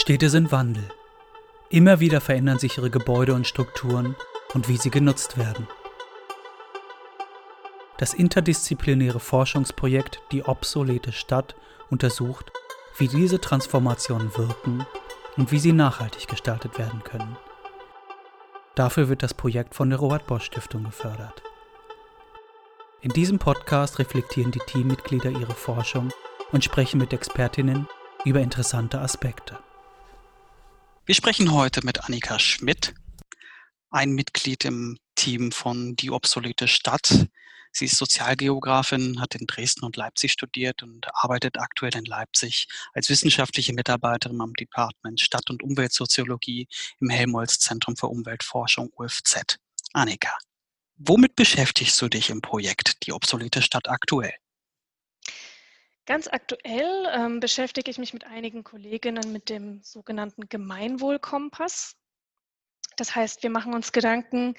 Städte sind Wandel. Immer wieder verändern sich ihre Gebäude und Strukturen und wie sie genutzt werden. Das interdisziplinäre Forschungsprojekt Die obsolete Stadt untersucht, wie diese Transformationen wirken und wie sie nachhaltig gestaltet werden können. Dafür wird das Projekt von der Robert Bosch Stiftung gefördert. In diesem Podcast reflektieren die Teammitglieder ihre Forschung und sprechen mit Expertinnen über interessante Aspekte. Wir sprechen heute mit Annika Schmidt, ein Mitglied im Team von Die obsolete Stadt. Sie ist Sozialgeografin, hat in Dresden und Leipzig studiert und arbeitet aktuell in Leipzig als wissenschaftliche Mitarbeiterin am Department Stadt- und Umweltsoziologie im Helmholtz Zentrum für Umweltforschung UFZ. Annika, womit beschäftigst du dich im Projekt Die obsolete Stadt aktuell? Ganz aktuell ähm, beschäftige ich mich mit einigen Kolleginnen mit dem sogenannten Gemeinwohlkompass. Das heißt, wir machen uns Gedanken,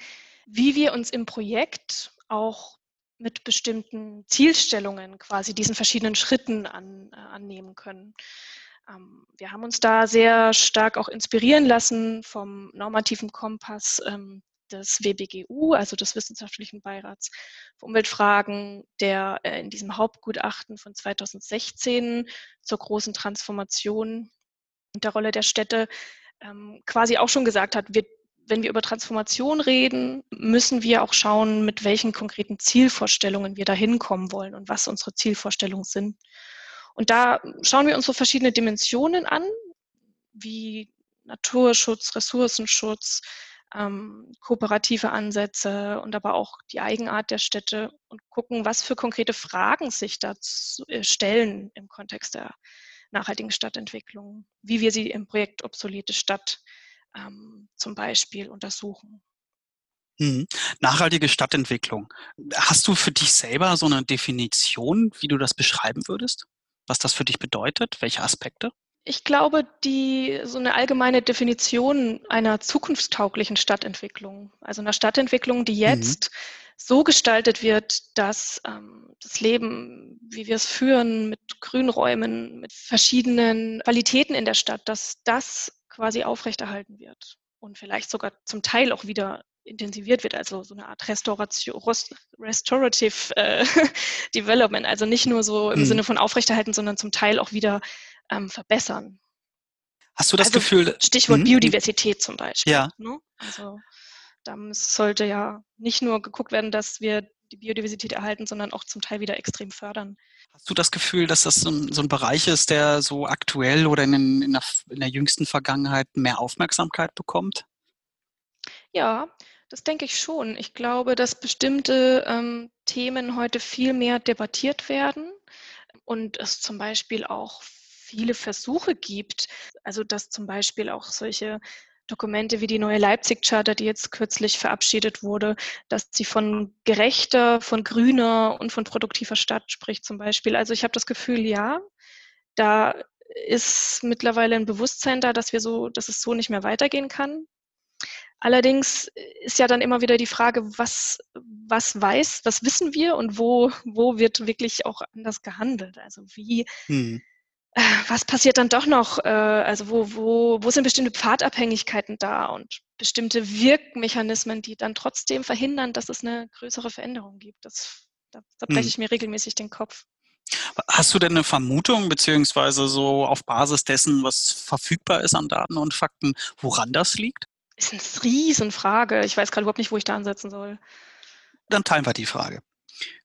wie wir uns im Projekt auch mit bestimmten Zielstellungen quasi diesen verschiedenen Schritten an, äh, annehmen können. Ähm, wir haben uns da sehr stark auch inspirieren lassen vom normativen Kompass ähm, des WBGU, also des Wissenschaftlichen Beirats für Umweltfragen, der äh, in diesem Hauptgutachten von 2016 zur großen Transformation und der Rolle der Städte ähm, quasi auch schon gesagt hat, wir, wenn wir über Transformation reden, müssen wir auch schauen, mit welchen konkreten Zielvorstellungen wir da hinkommen wollen und was unsere Zielvorstellungen sind. Und da schauen wir uns so verschiedene Dimensionen an, wie Naturschutz, Ressourcenschutz, ähm, kooperative Ansätze und aber auch die Eigenart der Städte und gucken, was für konkrete Fragen sich da äh, stellen im Kontext der nachhaltigen Stadtentwicklung, wie wir sie im Projekt Obsolete Stadt ähm, zum Beispiel untersuchen. Mhm. Nachhaltige Stadtentwicklung. Hast du für dich selber so eine Definition, wie du das beschreiben würdest? Was das für dich bedeutet? Welche Aspekte? Ich glaube, die so eine allgemeine Definition einer zukunftstauglichen Stadtentwicklung, also einer Stadtentwicklung, die mhm. jetzt mhm. so gestaltet wird, dass ähm, das Leben, wie wir es führen, mit Grünräumen, mit verschiedenen Qualitäten in der Stadt, dass das quasi aufrechterhalten wird und vielleicht sogar zum Teil auch wieder intensiviert wird, also so eine Art Restauration, Restorative äh, Development, also nicht nur so im mhm. Sinne von aufrechterhalten, sondern zum Teil auch wieder ähm, verbessern. Hast du das also, Gefühl? Stichwort hm? Biodiversität zum Beispiel. Ja. Ne? Also da sollte ja nicht nur geguckt werden, dass wir die Biodiversität erhalten, sondern auch zum Teil wieder extrem fördern. Hast du das Gefühl, dass das so ein, so ein Bereich ist, der so aktuell oder in, in, der, in der jüngsten Vergangenheit mehr Aufmerksamkeit bekommt? Ja, das denke ich schon. Ich glaube, dass bestimmte ähm, Themen heute viel mehr debattiert werden und es zum Beispiel auch viele Versuche gibt. Also dass zum Beispiel auch solche Dokumente wie die neue Leipzig-Charta, die jetzt kürzlich verabschiedet wurde, dass sie von gerechter, von grüner und von produktiver Stadt spricht zum Beispiel. Also ich habe das Gefühl, ja, da ist mittlerweile ein Bewusstsein da, dass wir so, dass es so nicht mehr weitergehen kann. Allerdings ist ja dann immer wieder die Frage, was, was weiß, was wissen wir und wo, wo wird wirklich auch anders gehandelt? Also wie, hm was passiert dann doch noch? Äh, also wo, wo, wo sind bestimmte Pfadabhängigkeiten da und bestimmte Wirkmechanismen, die dann trotzdem verhindern, dass es eine größere Veränderung gibt? Das, da, da breche hm. ich mir regelmäßig den Kopf. Hast du denn eine Vermutung, beziehungsweise so auf Basis dessen, was verfügbar ist an Daten und Fakten, woran das liegt? Ist eine Riesenfrage. Ich weiß gerade überhaupt nicht, wo ich da ansetzen soll. Dann teilen wir die Frage.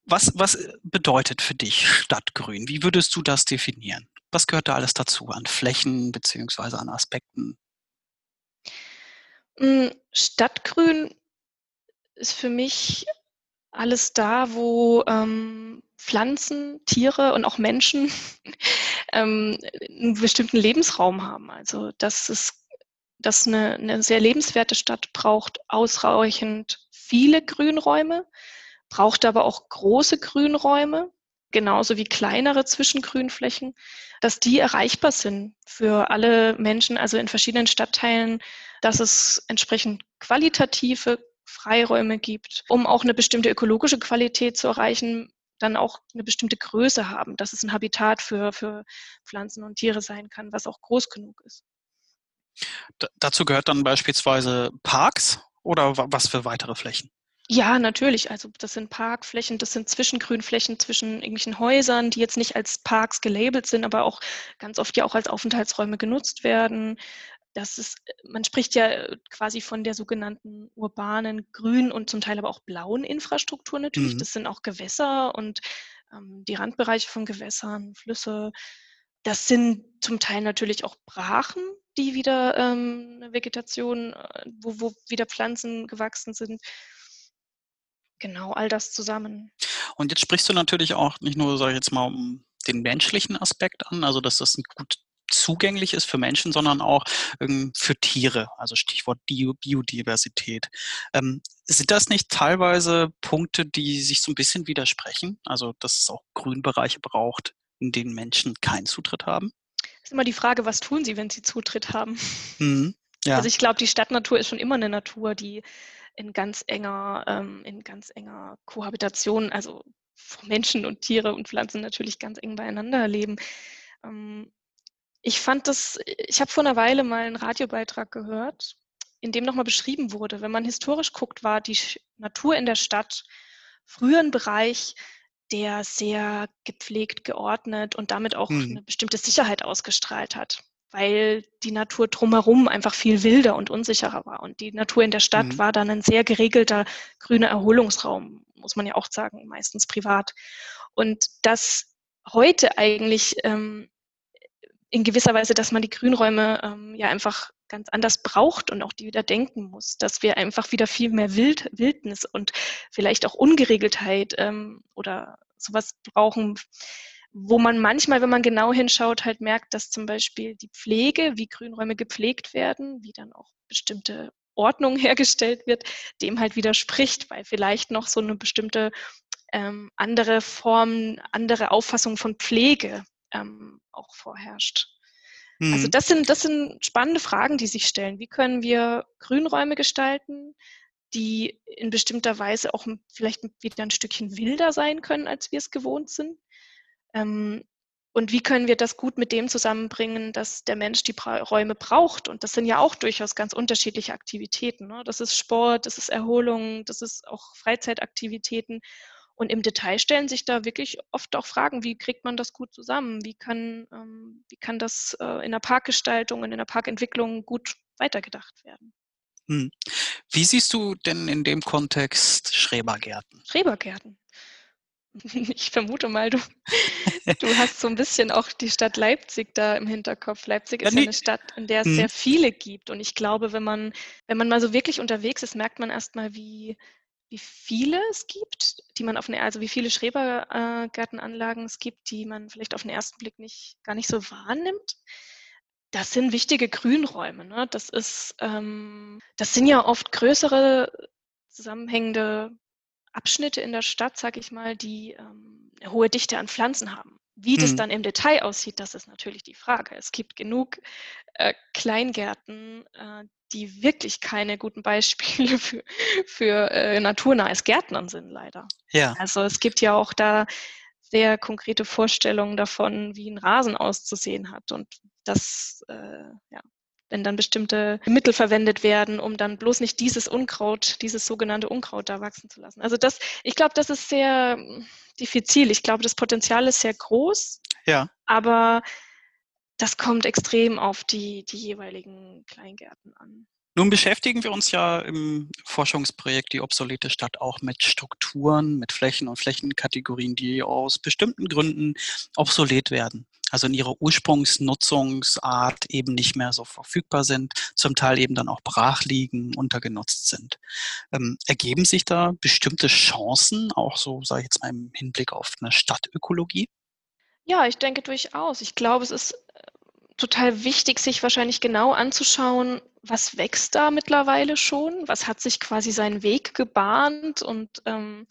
Was, was bedeutet für dich Stadtgrün? Wie würdest du das definieren? Was gehört da alles dazu an Flächen beziehungsweise an Aspekten? Hm, Stadtgrün ist für mich alles da, wo ähm, Pflanzen, Tiere und auch Menschen ähm, einen bestimmten Lebensraum haben. Also dass es dass eine, eine sehr lebenswerte Stadt braucht ausreichend viele Grünräume, braucht aber auch große Grünräume genauso wie kleinere Zwischengrünflächen, dass die erreichbar sind für alle Menschen, also in verschiedenen Stadtteilen, dass es entsprechend qualitative Freiräume gibt, um auch eine bestimmte ökologische Qualität zu erreichen, dann auch eine bestimmte Größe haben, dass es ein Habitat für, für Pflanzen und Tiere sein kann, was auch groß genug ist. D dazu gehört dann beispielsweise Parks oder was für weitere Flächen? Ja, natürlich. Also das sind Parkflächen, das sind Zwischengrünflächen zwischen irgendwelchen Häusern, die jetzt nicht als Parks gelabelt sind, aber auch ganz oft ja auch als Aufenthaltsräume genutzt werden. Das ist, man spricht ja quasi von der sogenannten urbanen, grünen und zum Teil aber auch blauen Infrastruktur natürlich. Mhm. Das sind auch Gewässer und ähm, die Randbereiche von Gewässern, Flüsse. Das sind zum Teil natürlich auch Brachen, die wieder ähm, eine Vegetation, äh, wo, wo wieder Pflanzen gewachsen sind. Genau, all das zusammen. Und jetzt sprichst du natürlich auch nicht nur, sage ich jetzt mal, um den menschlichen Aspekt an, also dass das gut zugänglich ist für Menschen, sondern auch ähm, für Tiere, also Stichwort Biodiversität. Ähm, sind das nicht teilweise Punkte, die sich so ein bisschen widersprechen? Also, dass es auch Grünbereiche braucht, in denen Menschen keinen Zutritt haben? Das ist immer die Frage, was tun sie, wenn sie Zutritt haben? Mhm, ja. Also ich glaube, die Stadtnatur ist schon immer eine Natur, die in ganz enger, ähm, in ganz enger Kohabitation, also Menschen und Tiere und Pflanzen natürlich ganz eng beieinander leben. Ähm, ich fand das, ich habe vor einer Weile mal einen Radiobeitrag gehört, in dem nochmal beschrieben wurde, wenn man historisch guckt, war die Natur in der Stadt früher ein Bereich, der sehr gepflegt, geordnet und damit auch hm. eine bestimmte Sicherheit ausgestrahlt hat weil die Natur drumherum einfach viel wilder und unsicherer war. Und die Natur in der Stadt mhm. war dann ein sehr geregelter grüner Erholungsraum, muss man ja auch sagen, meistens privat. Und das heute eigentlich ähm, in gewisser Weise, dass man die Grünräume ähm, ja einfach ganz anders braucht und auch die wieder denken muss, dass wir einfach wieder viel mehr Wild, Wildnis und vielleicht auch Ungeregeltheit ähm, oder sowas brauchen, wo man manchmal, wenn man genau hinschaut, halt merkt, dass zum Beispiel die Pflege, wie Grünräume gepflegt werden, wie dann auch bestimmte Ordnung hergestellt wird, dem halt widerspricht, weil vielleicht noch so eine bestimmte ähm, andere Form, andere Auffassung von Pflege ähm, auch vorherrscht. Also mhm. Also das sind, das sind spannende Fragen, die sich stellen. Wie können wir Grünräume gestalten, die in bestimmter Weise auch vielleicht wieder ein Stückchen wilder sein können, als wir es gewohnt sind? Ähm, und wie können wir das gut mit dem zusammenbringen, dass der Mensch die Räume braucht? Und das sind ja auch durchaus ganz unterschiedliche Aktivitäten. Ne? Das ist Sport, das ist Erholung, das ist auch Freizeitaktivitäten. Und im Detail stellen sich da wirklich oft auch Fragen, wie kriegt man das gut zusammen? Wie kann, ähm, wie kann das äh, in der Parkgestaltung und in der Parkentwicklung gut weitergedacht werden? Hm. Wie siehst du denn in dem Kontext Schrebergärten? Schrebergärten. Ich vermute mal, du, du hast so ein bisschen auch die Stadt Leipzig da im Hinterkopf. Leipzig ist ja, eine Stadt, in der es mhm. sehr viele gibt. Und ich glaube, wenn man, wenn man mal so wirklich unterwegs ist, merkt man erstmal, wie, wie viele es gibt, die man auf eine, also wie viele Schrebergärtenanlagen es gibt, die man vielleicht auf den ersten Blick nicht, gar nicht so wahrnimmt. Das sind wichtige Grünräume. Ne? Das ist, ähm, das sind ja oft größere zusammenhängende Abschnitte in der Stadt, sage ich mal, die ähm, eine hohe Dichte an Pflanzen haben. Wie das mhm. dann im Detail aussieht, das ist natürlich die Frage. Es gibt genug äh, Kleingärten, äh, die wirklich keine guten Beispiele für, für äh, naturnahes Gärtnern sind, leider. Ja. Also es gibt ja auch da sehr konkrete Vorstellungen davon, wie ein Rasen auszusehen hat. Und das, äh, ja, wenn dann bestimmte Mittel verwendet werden, um dann bloß nicht dieses Unkraut, dieses sogenannte Unkraut da wachsen zu lassen. Also das, ich glaube, das ist sehr diffizil. Ich glaube, das Potenzial ist sehr groß. Ja. Aber das kommt extrem auf die, die jeweiligen Kleingärten an. Nun beschäftigen wir uns ja im Forschungsprojekt Die obsolete Stadt auch mit Strukturen, mit Flächen und Flächenkategorien, die aus bestimmten Gründen obsolet werden. Also in ihrer Ursprungsnutzungsart eben nicht mehr so verfügbar sind, zum Teil eben dann auch brach liegen, untergenutzt sind. Ähm, ergeben sich da bestimmte Chancen, auch so, sage ich jetzt mal im Hinblick auf eine Stadtökologie? Ja, ich denke durchaus. Ich glaube, es ist äh, total wichtig, sich wahrscheinlich genau anzuschauen, was wächst da mittlerweile schon? Was hat sich quasi seinen Weg gebahnt und ähm,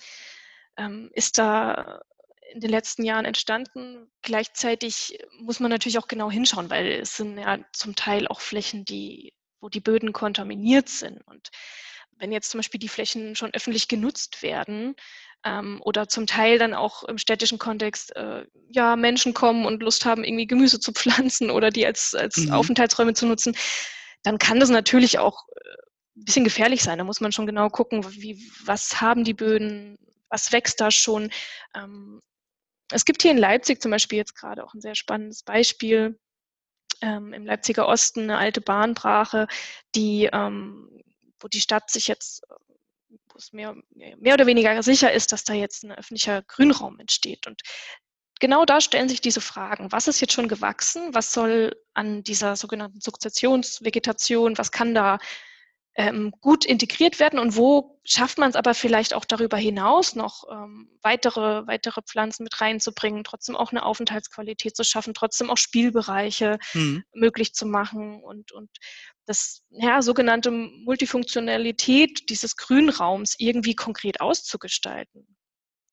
ähm, ist da in den letzten Jahren entstanden? Gleichzeitig muss man natürlich auch genau hinschauen, weil es sind ja zum Teil auch Flächen, die, wo die Böden kontaminiert sind. Und wenn jetzt zum Beispiel die Flächen schon öffentlich genutzt werden, ähm, oder zum Teil dann auch im städtischen Kontext äh, ja Menschen kommen und Lust haben, irgendwie Gemüse zu pflanzen oder die als, als mhm. Aufenthaltsräume zu nutzen, dann kann das natürlich auch äh, ein bisschen gefährlich sein. Da muss man schon genau gucken, wie, was haben die Böden, was wächst da schon. Ähm, es gibt hier in Leipzig zum Beispiel jetzt gerade auch ein sehr spannendes Beispiel. Ähm, Im Leipziger Osten eine alte Bahnbrache, die, ähm, wo die Stadt sich jetzt, wo es mehr, mehr oder weniger sicher ist, dass da jetzt ein öffentlicher Grünraum entsteht. Und genau da stellen sich diese Fragen. Was ist jetzt schon gewachsen? Was soll an dieser sogenannten Sukzessionsvegetation, was kann da ähm, gut integriert werden und wo schafft man es aber vielleicht auch darüber hinaus noch ähm, weitere, weitere Pflanzen mit reinzubringen, trotzdem auch eine Aufenthaltsqualität zu schaffen, trotzdem auch Spielbereiche mhm. möglich zu machen und, und das ja, sogenannte Multifunktionalität dieses Grünraums irgendwie konkret auszugestalten.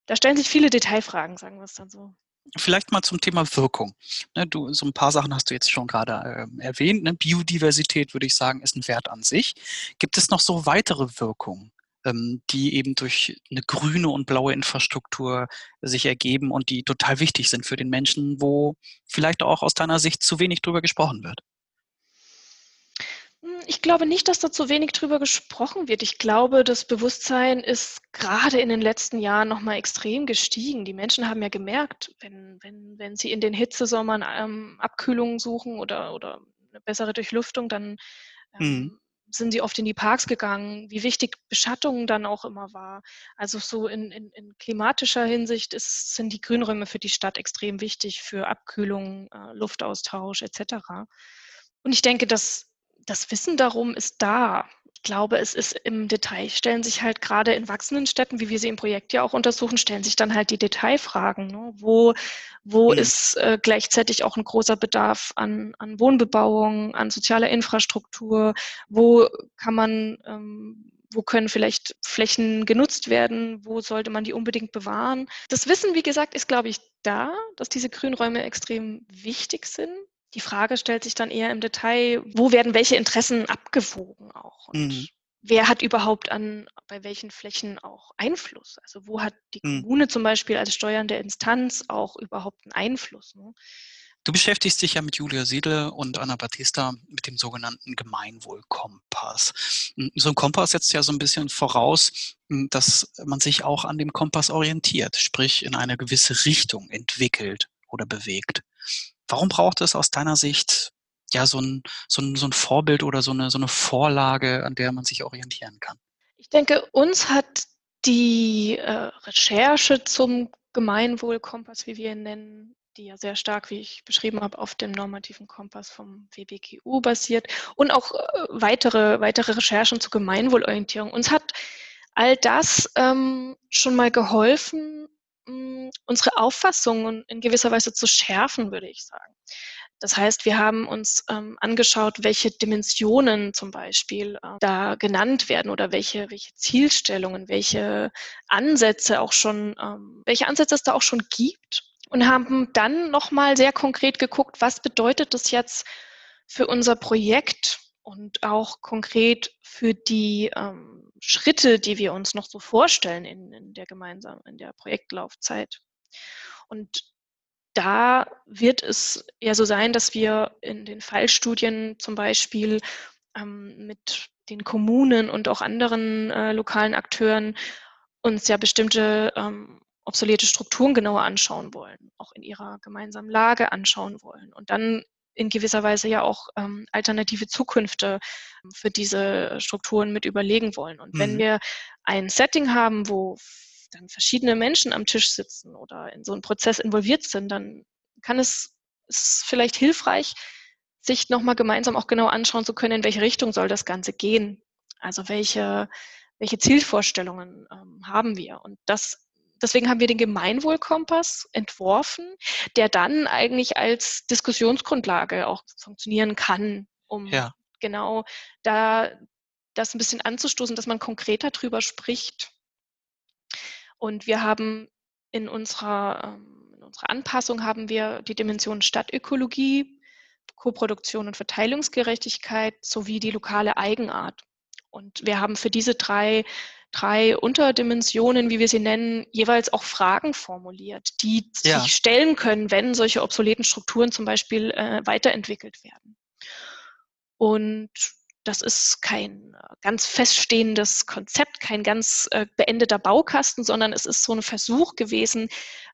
Da stellen sich viele Detailfragen, sagen wir es dann so. Vielleicht mal zum Thema Wirkung. Ne, du, so ein paar Sachen hast du jetzt schon gerade äh, erwähnt. Ne? Biodiversität, würde ich sagen, ist ein Wert an sich. Gibt es noch so weitere Wirkungen, ähm, die eben durch eine grüne und blaue Infrastruktur sich ergeben und die total wichtig sind für den Menschen, wo vielleicht auch aus deiner Sicht zu wenig drüber gesprochen wird? Ich glaube nicht, dass da zu wenig drüber gesprochen wird. Ich glaube, das Bewusstsein ist gerade in den letzten Jahren nochmal extrem gestiegen. Die Menschen haben ja gemerkt, wenn, wenn, wenn sie in den Hitzesommern ähm, Abkühlungen suchen oder, oder eine bessere Durchlüftung, dann ähm, mhm. sind sie oft in die Parks gegangen, wie wichtig Beschattung dann auch immer war. Also so in, in, in klimatischer Hinsicht ist, sind die Grünräume für die Stadt extrem wichtig für Abkühlung, äh, Luftaustausch etc. Und ich denke, dass das Wissen darum ist da. Ich glaube, es ist im Detail, stellen sich halt gerade in wachsenden Städten, wie wir sie im Projekt ja auch untersuchen, stellen sich dann halt die Detailfragen. Ne? Wo, wo mhm. ist äh, gleichzeitig auch ein großer Bedarf an, an Wohnbebauung, an sozialer Infrastruktur? Wo kann man, ähm, wo können vielleicht Flächen genutzt werden? Wo sollte man die unbedingt bewahren? Das Wissen, wie gesagt, ist, glaube ich, da, dass diese Grünräume extrem wichtig sind. Die Frage stellt sich dann eher im Detail, wo werden welche Interessen abgewogen auch? Und mhm. wer hat überhaupt an, bei welchen Flächen auch Einfluss? Also wo hat die mhm. Kommune zum Beispiel als steuernde Instanz auch überhaupt einen Einfluss? Ne? Du beschäftigst dich ja mit Julia Siedle und Anna Battista mit dem sogenannten Gemeinwohlkompass. Hm, so ein Kompass setzt ja so ein bisschen voraus, hm, dass man sich auch an dem Kompass orientiert, sprich in eine gewisse Richtung entwickelt oder bewegt. Warum braucht es aus deiner Sicht ja so ein, so ein, so ein Vorbild oder so eine, so eine Vorlage, an der man sich orientieren kann? Ich denke, uns hat die äh, Recherche zum Gemeinwohlkompass, wie wir ihn nennen, die ja sehr stark, wie ich beschrieben habe, auf dem normativen Kompass vom WBGU basiert und auch äh, weitere, weitere Recherchen zur Gemeinwohlorientierung. Uns hat all das ähm, schon mal geholfen, unsere Auffassungen in gewisser Weise zu schärfen, würde ich sagen. Das heißt, wir haben uns ähm, angeschaut, welche Dimensionen zum Beispiel äh, da genannt werden oder welche, welche Zielstellungen, welche Ansätze auch schon, ähm, welche Ansätze es da auch schon gibt und haben dann nochmal sehr konkret geguckt, was bedeutet das jetzt für unser Projekt und auch konkret für die ähm, Schritte, die wir uns noch so vorstellen in, in der gemeinsamen, in der Projektlaufzeit. Und da wird es ja so sein, dass wir in den Fallstudien zum Beispiel ähm, mit den Kommunen und auch anderen äh, lokalen Akteuren uns ja bestimmte ähm, obsolete Strukturen genauer anschauen wollen, auch in ihrer gemeinsamen Lage anschauen wollen. Und dann in gewisser Weise ja auch ähm, alternative Zukünfte ähm, für diese Strukturen mit überlegen wollen. Und mhm. wenn wir ein Setting haben, wo dann verschiedene Menschen am Tisch sitzen oder in so einen Prozess involviert sind, dann kann es, es vielleicht hilfreich, sich nochmal gemeinsam auch genau anschauen zu können, in welche Richtung soll das Ganze gehen. Also welche, welche Zielvorstellungen ähm, haben wir. Und das deswegen haben wir den Gemeinwohlkompass entworfen, der dann eigentlich als Diskussionsgrundlage auch funktionieren kann, um ja. genau da das ein bisschen anzustoßen, dass man konkreter drüber spricht. Und wir haben in unserer, ähm, in unserer Anpassung haben wir die Dimensionen Stadtökologie, Koproduktion und Verteilungsgerechtigkeit sowie die lokale Eigenart. Und wir haben für diese drei drei Unterdimensionen, wie wir sie nennen, jeweils auch Fragen formuliert, die ja. sich stellen können, wenn solche obsoleten Strukturen zum Beispiel äh, weiterentwickelt werden. Und das ist kein äh, ganz feststehendes Konzept, kein ganz äh, beendeter Baukasten, sondern es ist so ein Versuch gewesen,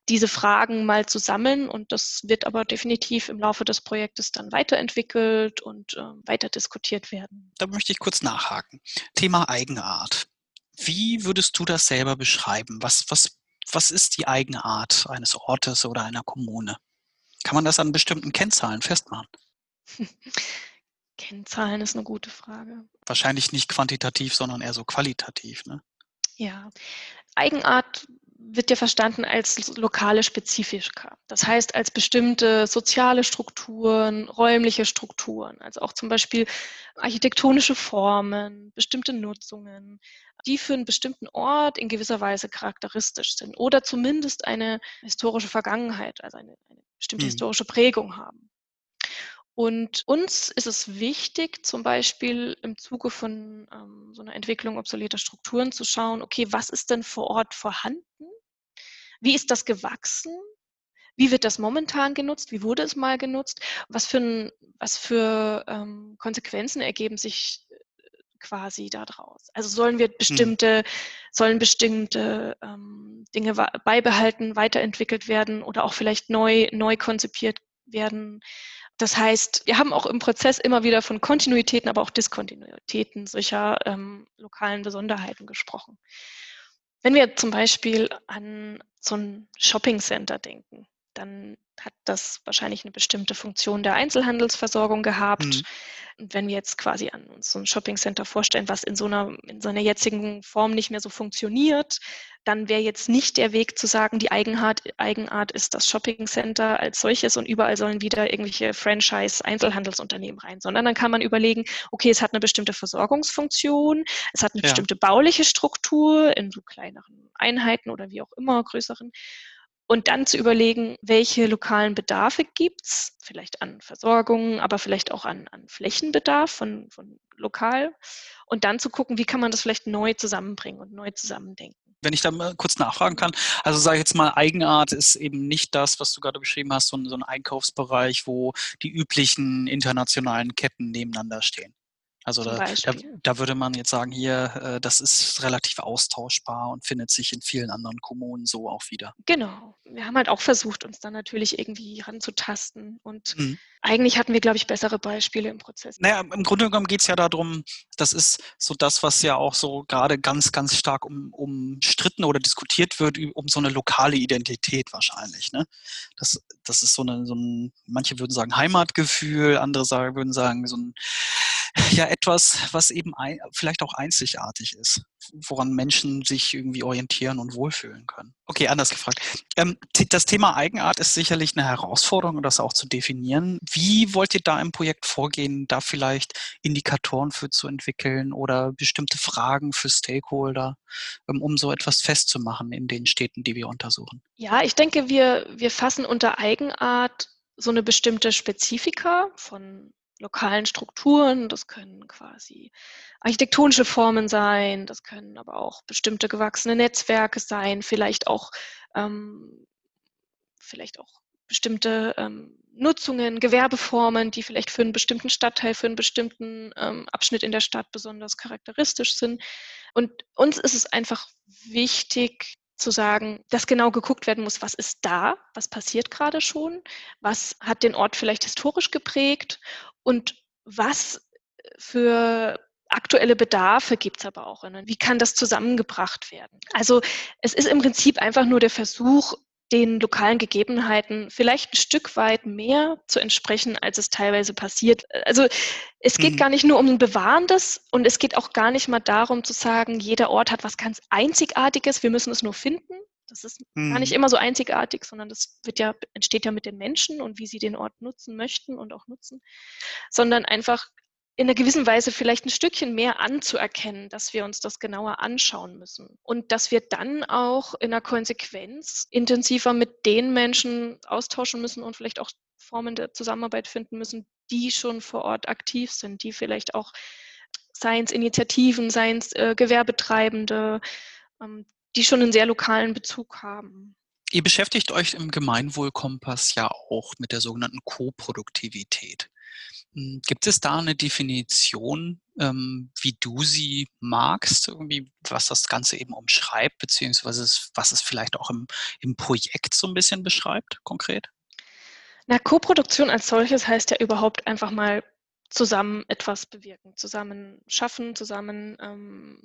diese Fragen mal zu sammeln. Und das wird aber definitiv im Laufe des Projektes dann weiterentwickelt und äh, weiter diskutiert werden. Da möchte ich kurz nachhaken. Thema Eigenart. Wie würdest du das selber beschreiben? Was, was, was ist die Eigenart eines Ortes oder einer Kommune? Kann man das an bestimmten Kennzahlen festmachen? Kennzahlen ist eine gute Frage. Wahrscheinlich nicht quantitativ, sondern eher so qualitativ. Ne? Ja, Eigenart wird ja verstanden als lokale Spezifika. Das heißt, als bestimmte soziale Strukturen, räumliche Strukturen, also auch zum Beispiel architektonische Formen, bestimmte Nutzungen, die für einen bestimmten Ort in gewisser Weise charakteristisch sind oder zumindest eine historische Vergangenheit, also eine, eine bestimmte mhm. historische Prägung haben. Und uns ist es wichtig, zum Beispiel im Zuge von ähm, so einer Entwicklung obsoleter Strukturen zu schauen, okay, was ist denn vor Ort vorhanden? Wie ist das gewachsen? Wie wird das momentan genutzt? Wie wurde es mal genutzt? Was für, was für ähm, Konsequenzen ergeben sich äh, quasi daraus? Also sollen wir hm. bestimmte, hm. sollen bestimmte ähm, Dinge beibehalten, weiterentwickelt werden oder auch vielleicht neu, neu konzipiert werden? Das heißt, wir haben auch im Prozess immer wieder von Kontinuitäten, aber auch Diskontinuitäten solcher ähm, lokalen Besonderheiten gesprochen. Wenn wir zum Beispiel an so ein Shopping Center denken, dann hat das wahrscheinlich eine bestimmte Funktion der Einzelhandelsversorgung gehabt. Mhm. Und wenn wir jetzt quasi an uns so ein Shoppingcenter vorstellen, was in so einer, in so einer jetzigen Form nicht mehr so funktioniert, dann wäre jetzt nicht der Weg zu sagen, die Eigenart, Eigenart ist das Shoppingcenter als solches und überall sollen wieder irgendwelche Franchise-Einzelhandelsunternehmen rein, sondern dann kann man überlegen, okay, es hat eine bestimmte Versorgungsfunktion, es hat eine ja. bestimmte bauliche Struktur in so kleineren Einheiten oder wie auch immer, größeren. Und dann zu überlegen, welche lokalen Bedarfe gibt es, vielleicht an Versorgung, aber vielleicht auch an, an Flächenbedarf von, von lokal. Und dann zu gucken, wie kann man das vielleicht neu zusammenbringen und neu zusammendenken. Wenn ich da mal kurz nachfragen kann, also sage ich jetzt mal, Eigenart ist eben nicht das, was du gerade beschrieben hast, so ein, so ein Einkaufsbereich, wo die üblichen internationalen Ketten nebeneinander stehen. Also da, da, da, würde man jetzt sagen, hier, äh, das ist relativ austauschbar und findet sich in vielen anderen Kommunen so auch wieder. Genau. Wir haben halt auch versucht, uns dann natürlich irgendwie ranzutasten. Und mhm. Eigentlich hatten wir, glaube ich, bessere Beispiele im Prozess. Naja, im Grunde genommen geht es ja darum, das ist so das, was ja auch so gerade ganz, ganz stark um, umstritten oder diskutiert wird, um so eine lokale Identität wahrscheinlich. Ne? Das, das ist so, eine, so ein, manche würden sagen Heimatgefühl, andere sagen, würden sagen, so ein ja etwas, was eben ein, vielleicht auch einzigartig ist, woran Menschen sich irgendwie orientieren und wohlfühlen können. Okay, anders gefragt. Ähm, das Thema Eigenart ist sicherlich eine Herausforderung, das auch zu definieren. Wie wollt ihr da im Projekt vorgehen, da vielleicht Indikatoren für zu entwickeln oder bestimmte Fragen für Stakeholder, ähm, um so etwas festzumachen in den Städten, die wir untersuchen? Ja, ich denke, wir, wir fassen unter Eigenart so eine bestimmte Spezifika von lokalen Strukturen, das können quasi architektonische Formen sein, das können aber auch bestimmte gewachsene Netzwerke sein, vielleicht auch, ähm, vielleicht auch bestimmte ähm, Nutzungen, Gewerbeformen, die vielleicht für einen bestimmten Stadtteil, für einen bestimmten ähm, Abschnitt in der Stadt besonders charakteristisch sind. Und uns ist es einfach wichtig, zu sagen, dass genau geguckt werden muss, was ist da, was passiert gerade schon, was hat den Ort vielleicht historisch geprägt und was für aktuelle Bedarfe gibt es aber auch. Wie kann das zusammengebracht werden? Also es ist im Prinzip einfach nur der Versuch, den lokalen Gegebenheiten vielleicht ein Stück weit mehr zu entsprechen, als es teilweise passiert. Also es geht mhm. gar nicht nur um ein Bewahrendes und es geht auch gar nicht mal darum zu sagen, jeder Ort hat was ganz Einzigartiges, wir müssen es nur finden. Das ist mhm. gar nicht mhm. immer so einzigartig, sondern das wird ja, entsteht ja mit den Menschen und wie sie den Ort nutzen möchten und auch nutzen, sondern einfach in einer gewissen Weise vielleicht ein Stückchen mehr anzuerkennen, dass wir uns das genauer anschauen müssen und dass wir dann auch in der Konsequenz intensiver mit den Menschen austauschen müssen und vielleicht auch Formen der Zusammenarbeit finden müssen, die schon vor Ort aktiv sind, die vielleicht auch Science-Initiativen, Science-Gewerbetreibende, die schon einen sehr lokalen Bezug haben. Ihr beschäftigt euch im Gemeinwohlkompass ja auch mit der sogenannten Co-Produktivität. Hm, gibt es da eine Definition ähm, wie du sie magst, irgendwie, was das Ganze eben umschreibt, beziehungsweise was es vielleicht auch im, im Projekt so ein bisschen beschreibt, konkret? Na, Co-Produktion als solches heißt ja überhaupt einfach mal zusammen etwas bewirken, zusammen schaffen, zusammen ähm,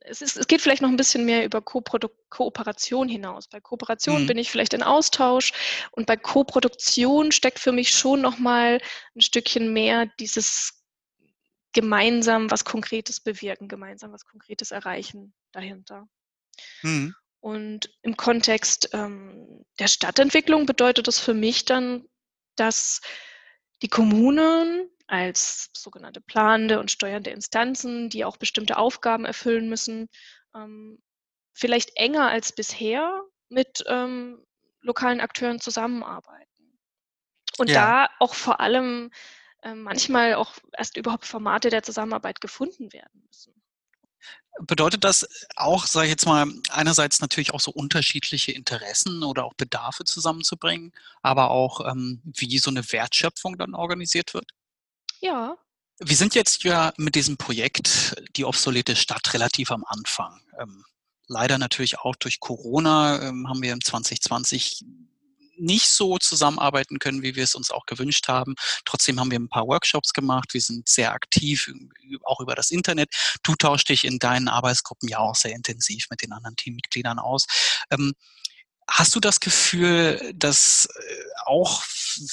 es, ist, es geht vielleicht noch ein bisschen mehr über Ko Kooperation hinaus. Bei Kooperation mhm. bin ich vielleicht in Austausch und bei Koproduktion steckt für mich schon noch mal ein Stückchen mehr dieses gemeinsam was Konkretes bewirken, gemeinsam was Konkretes erreichen dahinter. Mhm. Und im Kontext ähm, der Stadtentwicklung bedeutet das für mich dann, dass die Kommunen als sogenannte planende und steuernde Instanzen, die auch bestimmte Aufgaben erfüllen müssen, ähm, vielleicht enger als bisher mit ähm, lokalen Akteuren zusammenarbeiten. Und ja. da auch vor allem äh, manchmal auch erst überhaupt Formate der Zusammenarbeit gefunden werden müssen. Bedeutet das auch, sage ich jetzt mal, einerseits natürlich auch so unterschiedliche Interessen oder auch Bedarfe zusammenzubringen, aber auch ähm, wie so eine Wertschöpfung dann organisiert wird? Ja. Wir sind jetzt ja mit diesem Projekt Die obsolete Stadt relativ am Anfang. Ähm, leider natürlich auch durch Corona ähm, haben wir im 2020 nicht so zusammenarbeiten können, wie wir es uns auch gewünscht haben. Trotzdem haben wir ein paar Workshops gemacht. Wir sind sehr aktiv, auch über das Internet. Du tauschst dich in deinen Arbeitsgruppen ja auch sehr intensiv mit den anderen Teammitgliedern aus. Ähm, Hast du das Gefühl, dass äh, auch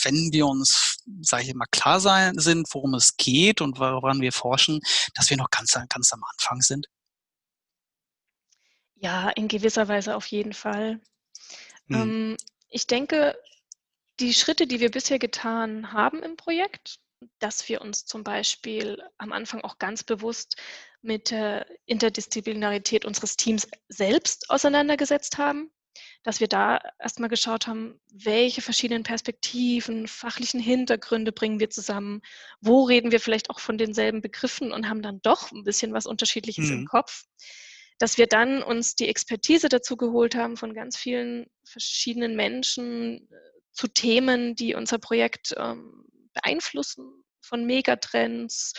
wenn wir uns, sage ich mal, klar sein sind, worum es geht und woran wir forschen, dass wir noch ganz, ganz am Anfang sind? Ja, in gewisser Weise auf jeden Fall. Hm. Ähm, ich denke, die Schritte, die wir bisher getan haben im Projekt, dass wir uns zum Beispiel am Anfang auch ganz bewusst mit der Interdisziplinarität unseres Teams selbst auseinandergesetzt haben dass wir da erstmal geschaut haben, welche verschiedenen Perspektiven, fachlichen Hintergründe bringen wir zusammen, wo reden wir vielleicht auch von denselben Begriffen und haben dann doch ein bisschen was Unterschiedliches mhm. im Kopf. Dass wir dann uns die Expertise dazu geholt haben von ganz vielen verschiedenen Menschen äh, zu Themen, die unser Projekt ähm, beeinflussen, von Megatrends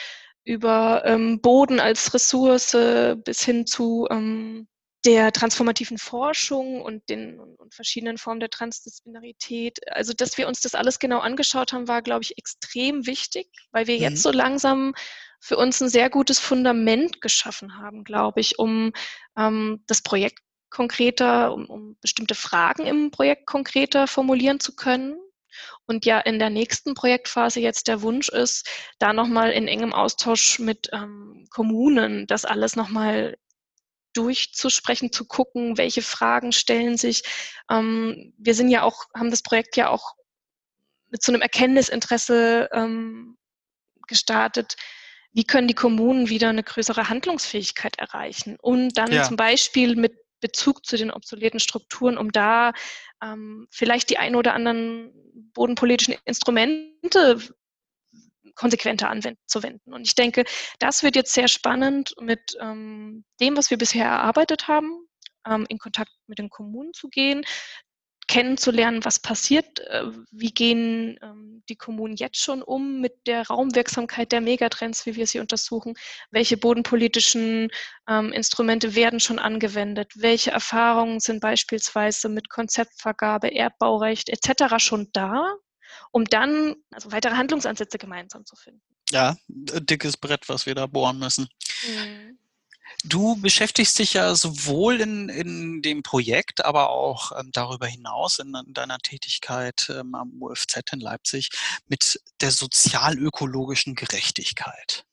über ähm, Boden als Ressource bis hin zu ähm, der transformativen Forschung und den und verschiedenen Formen der Transdisziplinarität. Also, dass wir uns das alles genau angeschaut haben, war, glaube ich, extrem wichtig, weil wir mhm. jetzt so langsam für uns ein sehr gutes Fundament geschaffen haben, glaube ich, um ähm, das Projekt konkreter, um, um bestimmte Fragen im Projekt konkreter formulieren zu können. Und ja, in der nächsten Projektphase jetzt der Wunsch ist, da nochmal in engem Austausch mit ähm, Kommunen das alles nochmal durchzusprechen, zu gucken, welche Fragen stellen sich. Ähm, wir sind ja auch, haben das Projekt ja auch mit so einem Erkenntnisinteresse ähm, gestartet. Wie können die Kommunen wieder eine größere Handlungsfähigkeit erreichen? Und dann ja. zum Beispiel mit Bezug zu den obsoleten Strukturen, um da ähm, vielleicht die ein oder anderen bodenpolitischen Instrumente konsequenter anzuwenden. Und ich denke, das wird jetzt sehr spannend mit ähm, dem, was wir bisher erarbeitet haben, ähm, in Kontakt mit den Kommunen zu gehen, kennenzulernen, was passiert, äh, wie gehen ähm, die Kommunen jetzt schon um mit der Raumwirksamkeit der Megatrends, wie wir sie untersuchen, welche bodenpolitischen ähm, Instrumente werden schon angewendet, welche Erfahrungen sind beispielsweise mit Konzeptvergabe, Erbbaurecht etc. schon da, um dann also weitere Handlungsansätze gemeinsam zu finden. Ja, dickes Brett, was wir da bohren müssen. Mhm. Du beschäftigst dich ja sowohl in, in dem Projekt, aber auch ähm, darüber hinaus in, in deiner Tätigkeit ähm, am UFZ in Leipzig mit der sozialökologischen Gerechtigkeit.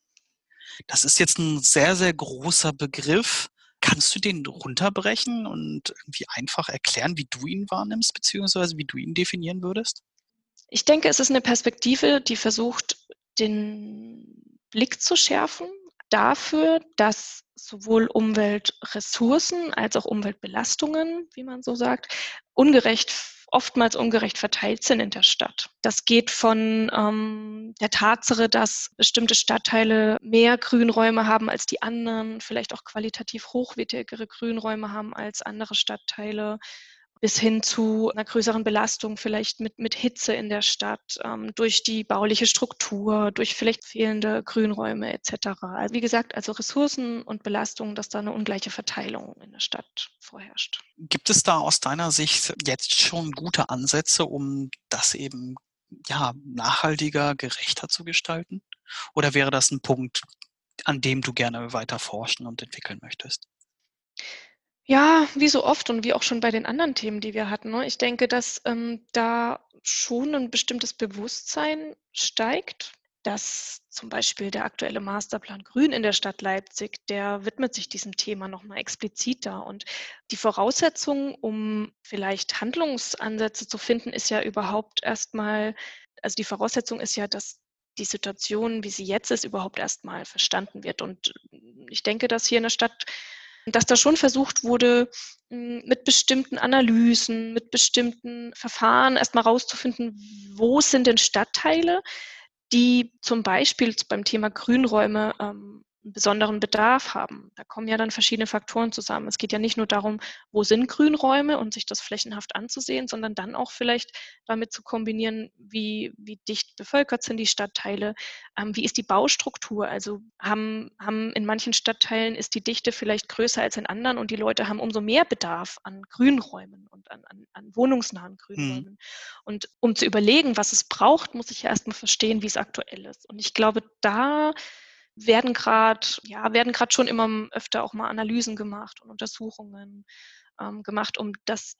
Das ist jetzt ein sehr, sehr großer Begriff. Kannst du den runterbrechen und irgendwie einfach erklären, wie du ihn wahrnimmst, beziehungsweise wie du ihn definieren würdest? Ich denke, es ist eine Perspektive, die versucht, den Blick zu schärfen dafür, dass sowohl Umweltressourcen als auch Umweltbelastungen, wie man so sagt, ungerecht, oftmals ungerecht verteilt sind in der Stadt. Das geht von ähm, der Tatsache, dass bestimmte Stadtteile mehr Grünräume haben als die anderen, vielleicht auch qualitativ hochwertigere Grünräume haben als andere Stadtteile bis hin zu einer größeren Belastung vielleicht mit, mit Hitze in der Stadt, ähm, durch die bauliche Struktur, durch vielleicht fehlende Grünräume etc. Also wie gesagt, also Ressourcen und Belastungen, dass da eine ungleiche Verteilung in der Stadt vorherrscht. Gibt es da aus deiner Sicht jetzt schon gute Ansätze, um das eben ja, nachhaltiger, gerechter zu gestalten? Oder wäre das ein Punkt, an dem du gerne weiter forschen und entwickeln möchtest? Ja, wie so oft und wie auch schon bei den anderen Themen, die wir hatten. Ne? Ich denke, dass ähm, da schon ein bestimmtes Bewusstsein steigt, dass zum Beispiel der aktuelle Masterplan Grün in der Stadt Leipzig, der widmet sich diesem Thema nochmal expliziter. Und die Voraussetzung, um vielleicht Handlungsansätze zu finden, ist ja überhaupt erstmal, also die Voraussetzung ist ja, dass die Situation, wie sie jetzt ist, überhaupt erstmal verstanden wird. Und ich denke, dass hier in der Stadt dass da schon versucht wurde, hm, mit bestimmten Analysen, mit bestimmten Verfahren erstmal rauszufinden, wo sind denn Stadtteile, die zum Beispiel beim Thema Grünräume ähm, einen besonderen Bedarf haben. Da kommen ja dann verschiedene Faktoren zusammen. Es geht ja nicht nur darum, wo sind Grünräume und sich das flächenhaft anzusehen, sondern dann auch vielleicht damit zu kombinieren, wie, wie dicht bevölkert sind die Stadtteile, ähm, wie ist die Baustruktur. Also haben, haben in manchen Stadtteilen ist die Dichte vielleicht größer als in anderen und die Leute haben umso mehr Bedarf an Grünräumen und an, an, an wohnungsnahen. Grünräumen. Mhm. Und um zu überlegen, was es braucht, muss ich ja erstmal verstehen, wie es aktuell ist. Und ich glaube, da werden gerade, ja, werden gerade schon immer öfter auch mal Analysen gemacht und Untersuchungen ähm, gemacht, um das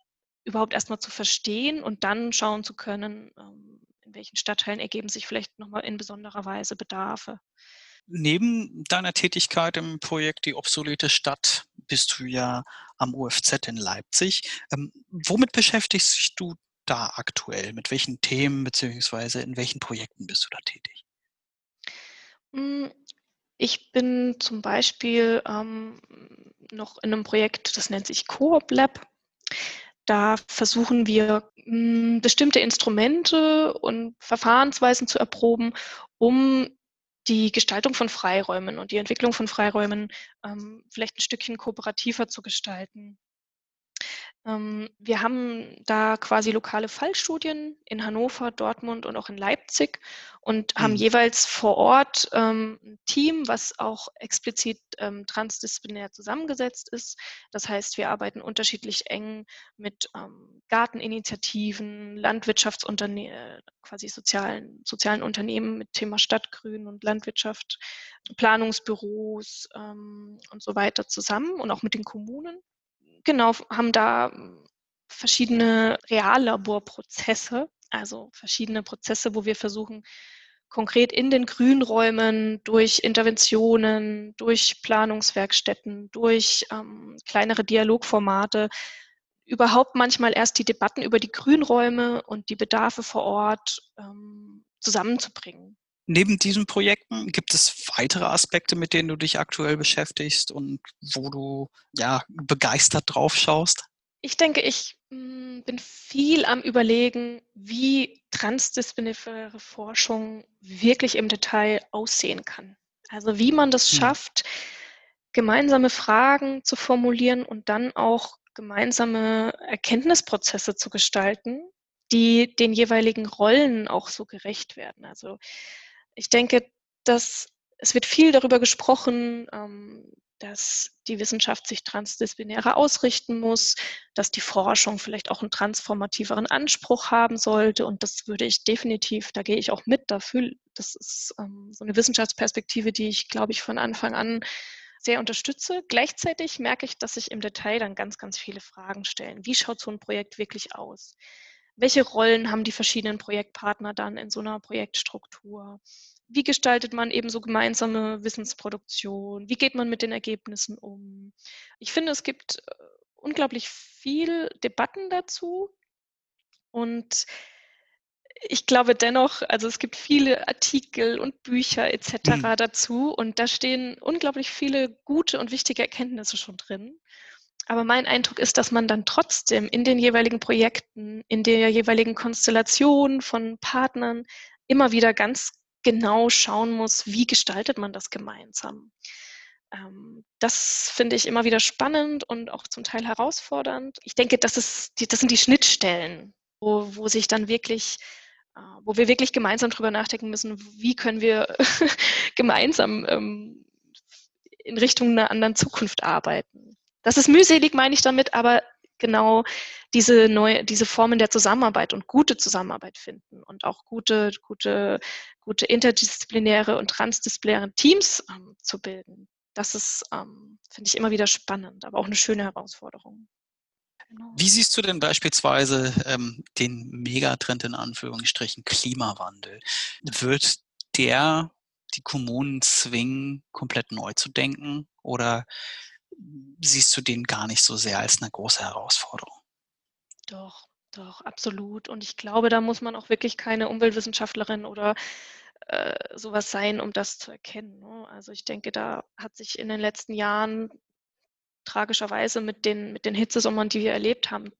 überhaupt erstmal zu verstehen und dann schauen zu können, ähm, in welchen Stadtteilen ergeben sich vielleicht nochmal in besonderer Weise Bedarfe. Neben deiner Tätigkeit im Projekt Die obsolete Stadt bist du ja am UFZ in Leipzig. Ähm, womit beschäftigst du da aktuell? Mit welchen Themen beziehungsweise in welchen Projekten bist du da tätig? Ich bin zum Beispiel ähm, noch in einem Projekt, das nennt sich Coop Lab. Da versuchen wir mh, hm, bestimmte Instrumente und Verfahrensweisen zu erproben, um die Gestaltung von Freiräumen und die Entwicklung von Freiräumen ähm, vielleicht ein Stückchen kooperativer zu gestalten. Ähm, wir haben da quasi lokale Fallstudien in Hannover, Dortmund und auch in Leipzig und haben mhm. jeweils vor Ort ähm, ein Team, was auch explizit ähm, transdisziplinär zusammengesetzt ist. Das heißt, wir arbeiten unterschiedlich eng mit ähm, Garteninitiativen, Landwirtschaftsunternehmen, quasi sozialen, sozialen Unternehmen mit Thema Stadtgrün und Landwirtschaft, Planungsbüros ähm, und so weiter zusammen und auch mit den Kommunen genau, haben da verschiedene Reallaborprozesse, also verschiedene Prozesse, wo wir versuchen, konkret in den Grünräumen durch Interventionen, durch Planungswerkstätten, durch ähm, kleinere Dialogformate überhaupt manchmal erst die Debatten über die Grünräume und die Bedarfe vor Ort ähm, zusammenzubringen. Neben diesen Projekten gibt es weitere Aspekte, mit denen du dich aktuell beschäftigst und wo du ja begeistert drauf schaust? Ich denke, ich hm, bin viel am Überlegen, wie transdisziplinäre Forschung wirklich im Detail aussehen kann. Also wie man das hm. schafft, gemeinsame Fragen zu formulieren und dann auch gemeinsame Erkenntnisprozesse zu gestalten, die den jeweiligen Rollen auch so gerecht werden. Also ich denke, dass es wird viel darüber gesprochen, ähm, dass die Wissenschaft sich transdisziplinärer ausrichten muss, dass die Forschung vielleicht auch einen transformativeren Anspruch haben sollte. Und das würde ich definitiv, da gehe ich auch mit dafür. Das ist ähm, so eine Wissenschaftsperspektive, die ich, glaube ich, von Anfang an sehr unterstütze. Gleichzeitig merke ich, dass sich im Detail dann ganz, ganz viele Fragen stellen. Wie schaut so ein Projekt wirklich aus? Welche Rollen haben die verschiedenen Projektpartner dann in so einer Projektstruktur? Wie gestaltet man eben so gemeinsame Wissensproduktion? Wie geht man mit den Ergebnissen um? Ich finde, es gibt äh, unglaublich viel Debatten dazu und ich glaube dennoch, also es gibt viele Artikel und Bücher etc. Mhm. dazu und da stehen unglaublich viele gute und wichtige Erkenntnisse schon drin. Aber mein Eindruck ist, dass man dann trotzdem in den jeweiligen Projekten, in der jeweiligen Konstellation von Partnern immer wieder ganz genau schauen muss, wie gestaltet man das gemeinsam. Ähm, das finde ich immer wieder spannend und auch zum Teil herausfordernd. Ich denke, das, ist, das sind die Schnittstellen, wo, wo sich dann wirklich äh, wo wir wirklich gemeinsam darüber nachdenken müssen, wie können wir gemeinsam ähm, in Richtung einer anderen Zukunft arbeiten. Das ist mühselig, meine ich damit, aber genau diese neue, diese Formen der Zusammenarbeit und gute Zusammenarbeit finden und auch gute, gute, gute interdisziplinäre und transdisziplinäre Teams ähm, zu bilden. Das ist, ähm, finde ich, immer wieder spannend, aber auch eine schöne Herausforderung. Genau. Wie siehst du denn beispielsweise ähm, den Megatrend in Anführungsstrichen Klimawandel? Wird der die Kommunen zwingen, komplett neu zu denken? Oder siehst du den gar nicht so sehr als eine große Herausforderung? Doch, doch, absolut. Und ich glaube, da muss man auch wirklich keine Umweltwissenschaftlerin oder äh, sowas sein, um das zu erkennen. Ne? Also ich denke, da hat sich in den letzten Jahren tragischerweise mit den, mit den Hitzesommern, die wir erlebt haben,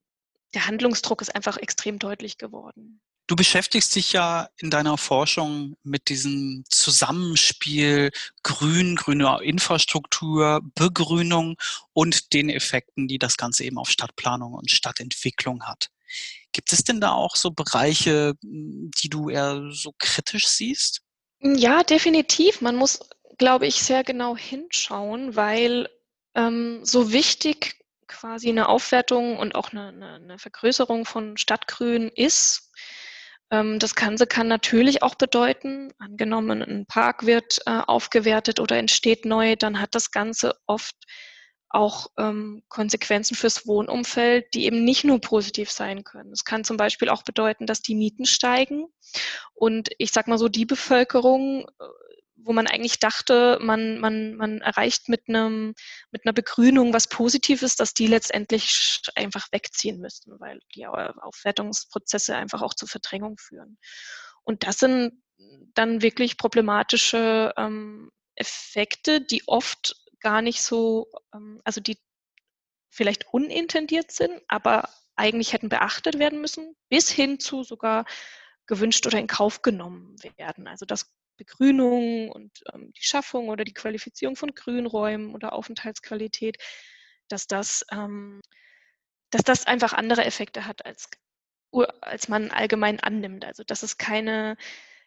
der Handlungsdruck ist einfach extrem deutlich geworden. Du beschäftigst dich ja in deiner Forschung mit diesem Zusammenspiel Grün, grüne Infrastruktur, Begrünung und den Effekten, die das Ganze eben auf Stadtplanung und Stadtentwicklung hat. Gibt es denn da auch so Bereiche, die du eher so kritisch siehst? Ja, definitiv. Man muss, glaube ich, sehr genau hinschauen, weil ähm, so wichtig quasi eine Aufwertung und auch eine, eine, Vergrößerung von Stadtgrün ist, das Ganze kann natürlich auch bedeuten, angenommen, ein Park wird äh, aufgewertet oder entsteht neu, dann hat das Ganze oft auch ähm, Konsequenzen fürs Wohnumfeld, die eben nicht nur positiv sein können. Es kann zum Beispiel auch bedeuten, dass die Mieten steigen und ich sage mal so, die Bevölkerung äh, wo man eigentlich dachte, man, man, man erreicht mit, einem, mit einer Begrünung was Positives, dass die letztendlich einfach wegziehen müssten, weil die Aufwertungsprozesse einfach auch zur Verdrängung führen. Und das sind dann wirklich problematische ähm, Effekte, die oft gar nicht so, ähm, also die vielleicht unintendiert sind, aber eigentlich hätten beachtet werden müssen, bis hin zu sogar gewünscht oder in Kauf genommen werden. Also dass Begrünung und ähm, die Schaffung oder die Qualifizierung von Grünräumen oder Aufenthaltsqualität, dass das, ähm, dass das einfach andere Effekte hat, als, als man allgemein annimmt. Also dass es keine,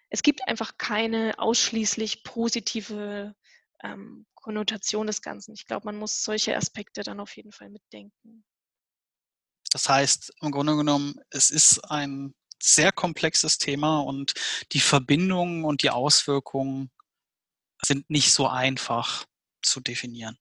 es gibt einfach keine ausschließlich positive ähm, Konnotation des Ganzen. Ich glaube, man muss solche Aspekte dann auf jeden Fall mitdenken. Das heißt, im Grunde genommen, es ist ein sehr komplexes Thema und die Verbindungen und die Auswirkungen sind nicht so einfach zu definieren.